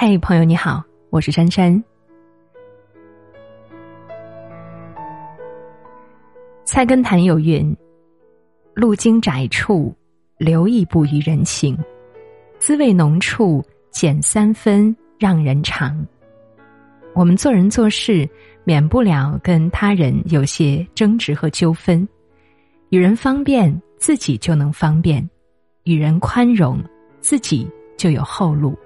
嗨，朋友你好，我是珊珊。菜根谭有云：“路经窄处，留意不于人情；滋味浓处，减三分，让人尝。”我们做人做事，免不了跟他人有些争执和纠纷。与人方便，自己就能方便；与人宽容，自己就有后路。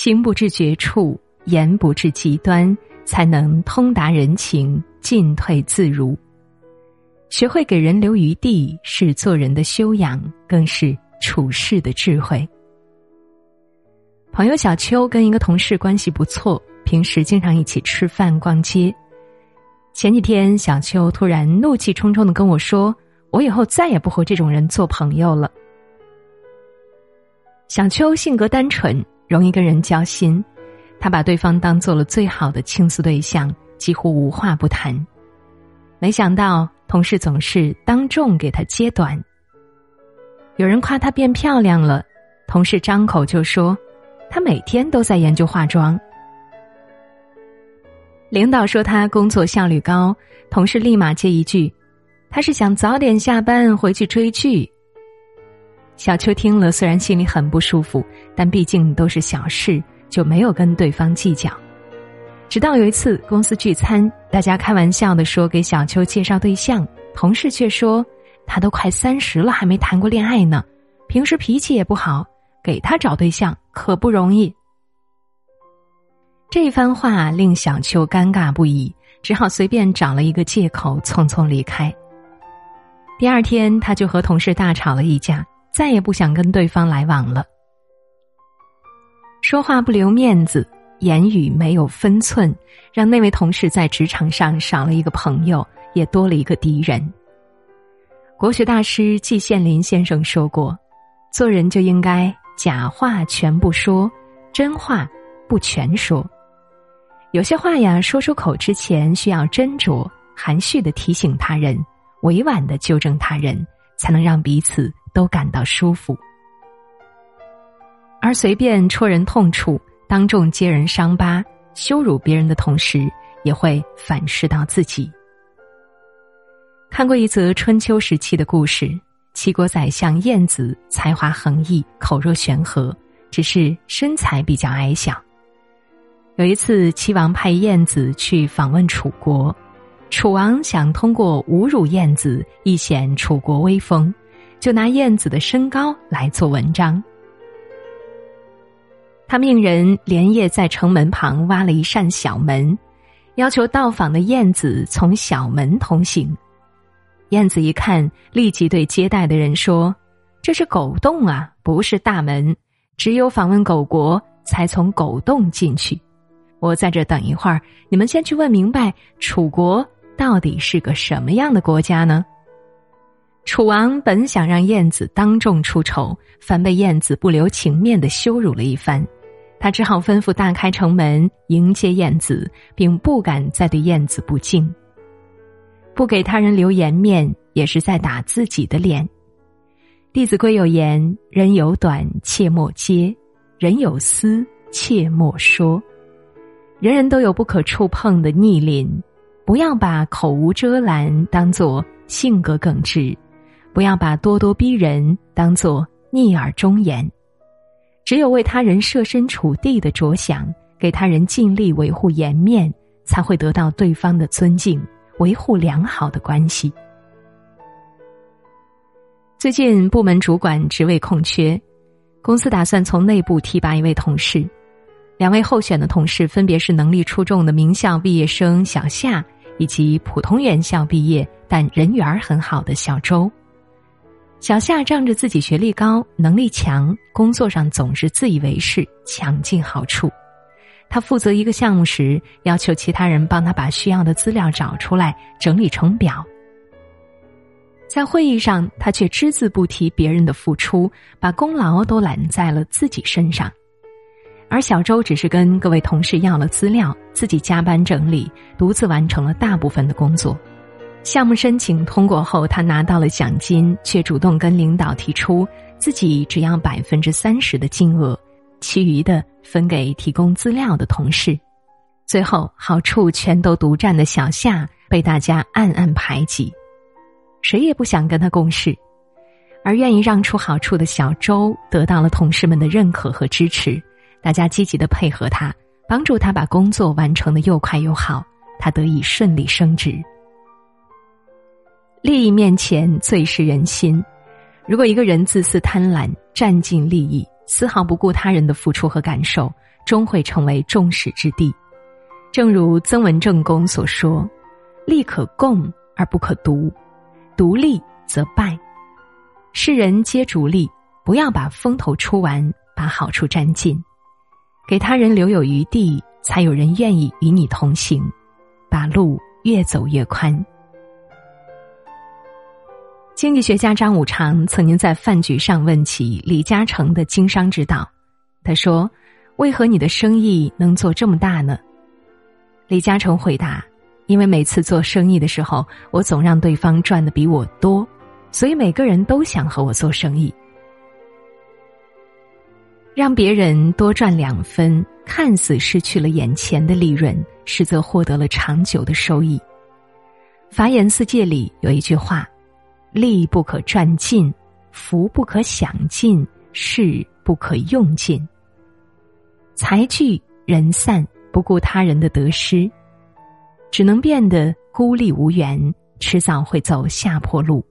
心不至绝处，言不至极端，才能通达人情，进退自如。学会给人留余地，是做人的修养，更是处事的智慧。朋友小秋跟一个同事关系不错，平时经常一起吃饭、逛街。前几天，小秋突然怒气冲冲的跟我说：“我以后再也不和这种人做朋友了。”小秋性格单纯。容易跟人交心，他把对方当做了最好的倾诉对象，几乎无话不谈。没想到同事总是当众给他揭短。有人夸她变漂亮了，同事张口就说：“她每天都在研究化妆。”领导说她工作效率高，同事立马接一句：“她是想早点下班回去追剧。”小秋听了，虽然心里很不舒服，但毕竟都是小事，就没有跟对方计较。直到有一次公司聚餐，大家开玩笑的说给小秋介绍对象，同事却说他都快三十了还没谈过恋爱呢，平时脾气也不好，给他找对象可不容易。这番话令小秋尴尬不已，只好随便找了一个借口匆匆离开。第二天，他就和同事大吵了一架。再也不想跟对方来往了。说话不留面子，言语没有分寸，让那位同事在职场上少了一个朋友，也多了一个敌人。国学大师季羡林先生说过：“做人就应该假话全不说，真话不全说。有些话呀，说出口之前需要斟酌，含蓄的提醒他人，委婉的纠正他人，才能让彼此。”都感到舒服，而随便戳人痛处、当众揭人伤疤、羞辱别人的同时，也会反噬到自己。看过一则春秋时期的故事，齐国宰相晏子才华横溢，口若悬河，只是身材比较矮小。有一次，齐王派晏子去访问楚国，楚王想通过侮辱晏子，一显楚国威风。就拿燕子的身高来做文章。他命人连夜在城门旁挖了一扇小门，要求到访的燕子从小门通行。燕子一看，立即对接待的人说：“这是狗洞啊，不是大门。只有访问狗国，才从狗洞进去。我在这等一会儿，你们先去问明白，楚国到底是个什么样的国家呢？”楚王本想让燕子当众出丑，反被燕子不留情面的羞辱了一番，他只好吩咐大开城门迎接燕子，并不敢再对燕子不敬。不给他人留颜面，也是在打自己的脸。《弟子规》有言：“人有短，切莫揭；人有私，切莫说。”人人都有不可触碰的逆鳞，不要把口无遮拦当做性格耿直。不要把咄咄逼人当做逆耳忠言，只有为他人设身处地的着想，给他人尽力维护颜面，才会得到对方的尊敬，维护良好的关系。最近部门主管职位空缺，公司打算从内部提拔一位同事，两位候选的同事分别是能力出众的名校毕业生小夏，以及普通院校毕业但人缘很好的小周。小夏仗着自己学历高、能力强，工作上总是自以为是，抢尽好处。他负责一个项目时，要求其他人帮他把需要的资料找出来，整理成表。在会议上，他却只字不提别人的付出，把功劳都揽在了自己身上。而小周只是跟各位同事要了资料，自己加班整理，独自完成了大部分的工作。项目申请通过后，他拿到了奖金，却主动跟领导提出自己只要百分之三十的金额，其余的分给提供资料的同事。最后，好处全都独占的小夏被大家暗暗排挤，谁也不想跟他共事。而愿意让出好处的小周得到了同事们的认可和支持，大家积极的配合他，帮助他把工作完成的又快又好，他得以顺利升职。利益面前最是人心，如果一个人自私贪婪、占尽利益，丝毫不顾他人的付出和感受，终会成为众矢之的。正如曾文正公所说：“利可共而不可独，独利则败。”世人皆逐利，不要把风头出完，把好处占尽，给他人留有余地，才有人愿意与你同行，把路越走越宽。经济学家张五常曾经在饭局上问起李嘉诚的经商之道，他说：“为何你的生意能做这么大呢？”李嘉诚回答：“因为每次做生意的时候，我总让对方赚的比我多。”所以每个人都想和我做生意，让别人多赚两分，看似失去了眼前的利润，实则获得了长久的收益。法眼四戒里有一句话：“利不可赚尽，福不可享尽，势不可用尽。”财聚人散，不顾他人的得失，只能变得孤立无援，迟早会走下坡路。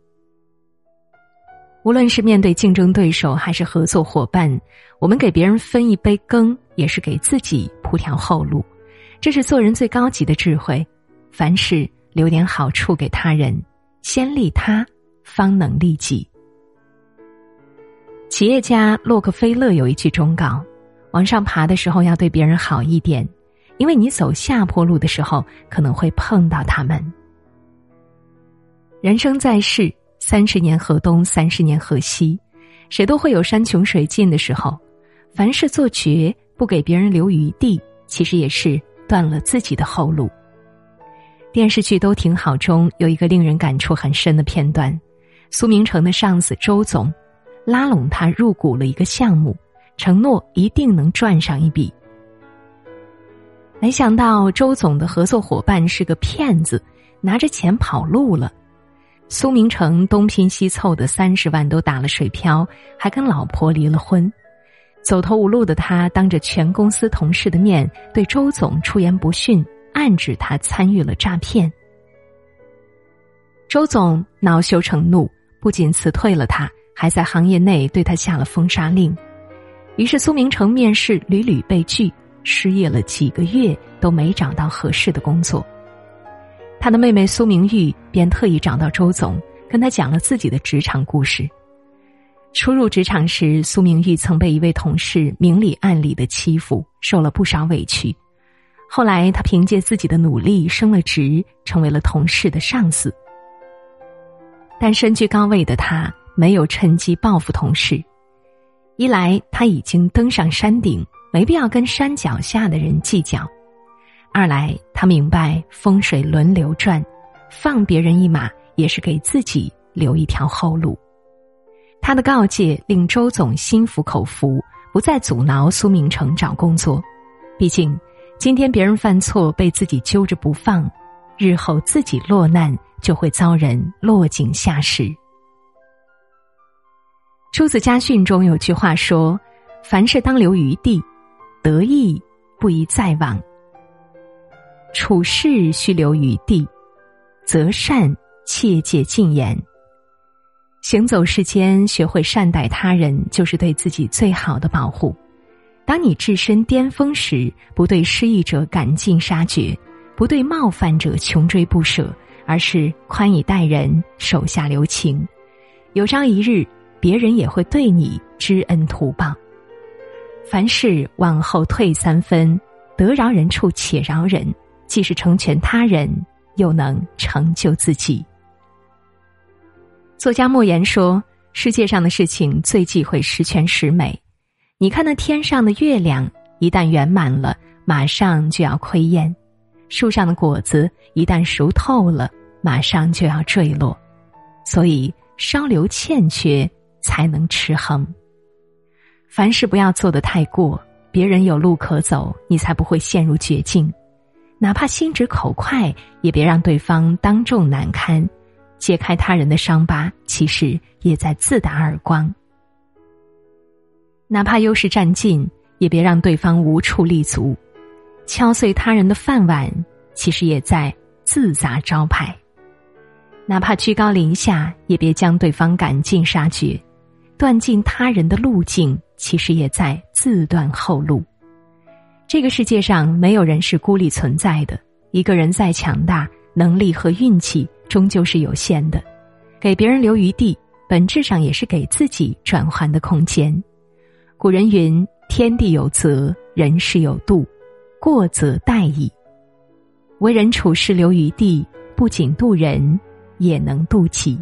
无论是面对竞争对手还是合作伙伴，我们给别人分一杯羹，也是给自己铺条后路。这是做人最高级的智慧。凡事留点好处给他人，先利他，方能利己。企业家洛克菲勒有一句忠告：往上爬的时候要对别人好一点，因为你走下坡路的时候可能会碰到他们。人生在世。三十年河东，三十年河西，谁都会有山穷水尽的时候。凡事做绝，不给别人留余地，其实也是断了自己的后路。电视剧《都挺好》中有一个令人感触很深的片段：苏明成的上司周总拉拢他入股了一个项目，承诺一定能赚上一笔。没想到周总的合作伙伴是个骗子，拿着钱跑路了。苏明成东拼西凑的三十万都打了水漂，还跟老婆离了婚，走投无路的他当着全公司同事的面对周总出言不逊，暗指他参与了诈骗。周总恼羞成怒，不仅辞退了他，还在行业内对他下了封杀令。于是苏明成面试屡屡被拒，失业了几个月都没找到合适的工作。他的妹妹苏明玉便特意找到周总，跟他讲了自己的职场故事。初入职场时，苏明玉曾被一位同事明里暗里的欺负，受了不少委屈。后来，他凭借自己的努力升了职，成为了同事的上司。但身居高位的他没有趁机报复同事，一来他已经登上山顶，没必要跟山脚下的人计较。二来，他明白风水轮流转，放别人一马也是给自己留一条后路。他的告诫令周总心服口服，不再阻挠苏明成找工作。毕竟，今天别人犯错被自己揪着不放，日后自己落难就会遭人落井下石。《朱子家训》中有句话说：“凡事当留余地，得意不宜再往。”处事须留余地，择善切戒禁言。行走世间，学会善待他人，就是对自己最好的保护。当你置身巅峰时，不对失意者赶尽杀绝，不对冒犯者穷追不舍，而是宽以待人，手下留情。有朝一日，别人也会对你知恩图报。凡事往后退三分，得饶人处且饶人。既是成全他人，又能成就自己。作家莫言说：“世界上的事情最忌讳十全十美。你看那天上的月亮，一旦圆满了，马上就要亏厌；树上的果子一旦熟透了，马上就要坠落。所以，稍留欠缺，才能持恒。凡事不要做得太过，别人有路可走，你才不会陷入绝境。哪怕心直口快，也别让对方当众难堪。揭开他人的伤疤，其实也在自打耳光。哪怕优势占尽，也别让对方无处立足。敲碎他人的饭碗，其实也在自砸招牌。哪怕居高临下，也别将对方赶尽杀绝；断尽他人的路径，其实也在自断后路。这个世界上没有人是孤立存在的，一个人再强大，能力和运气终究是有限的。给别人留余地，本质上也是给自己转换的空间。古人云：“天地有责，人事有度，过则殆矣。”为人处事留余地，不仅度人。也能渡己。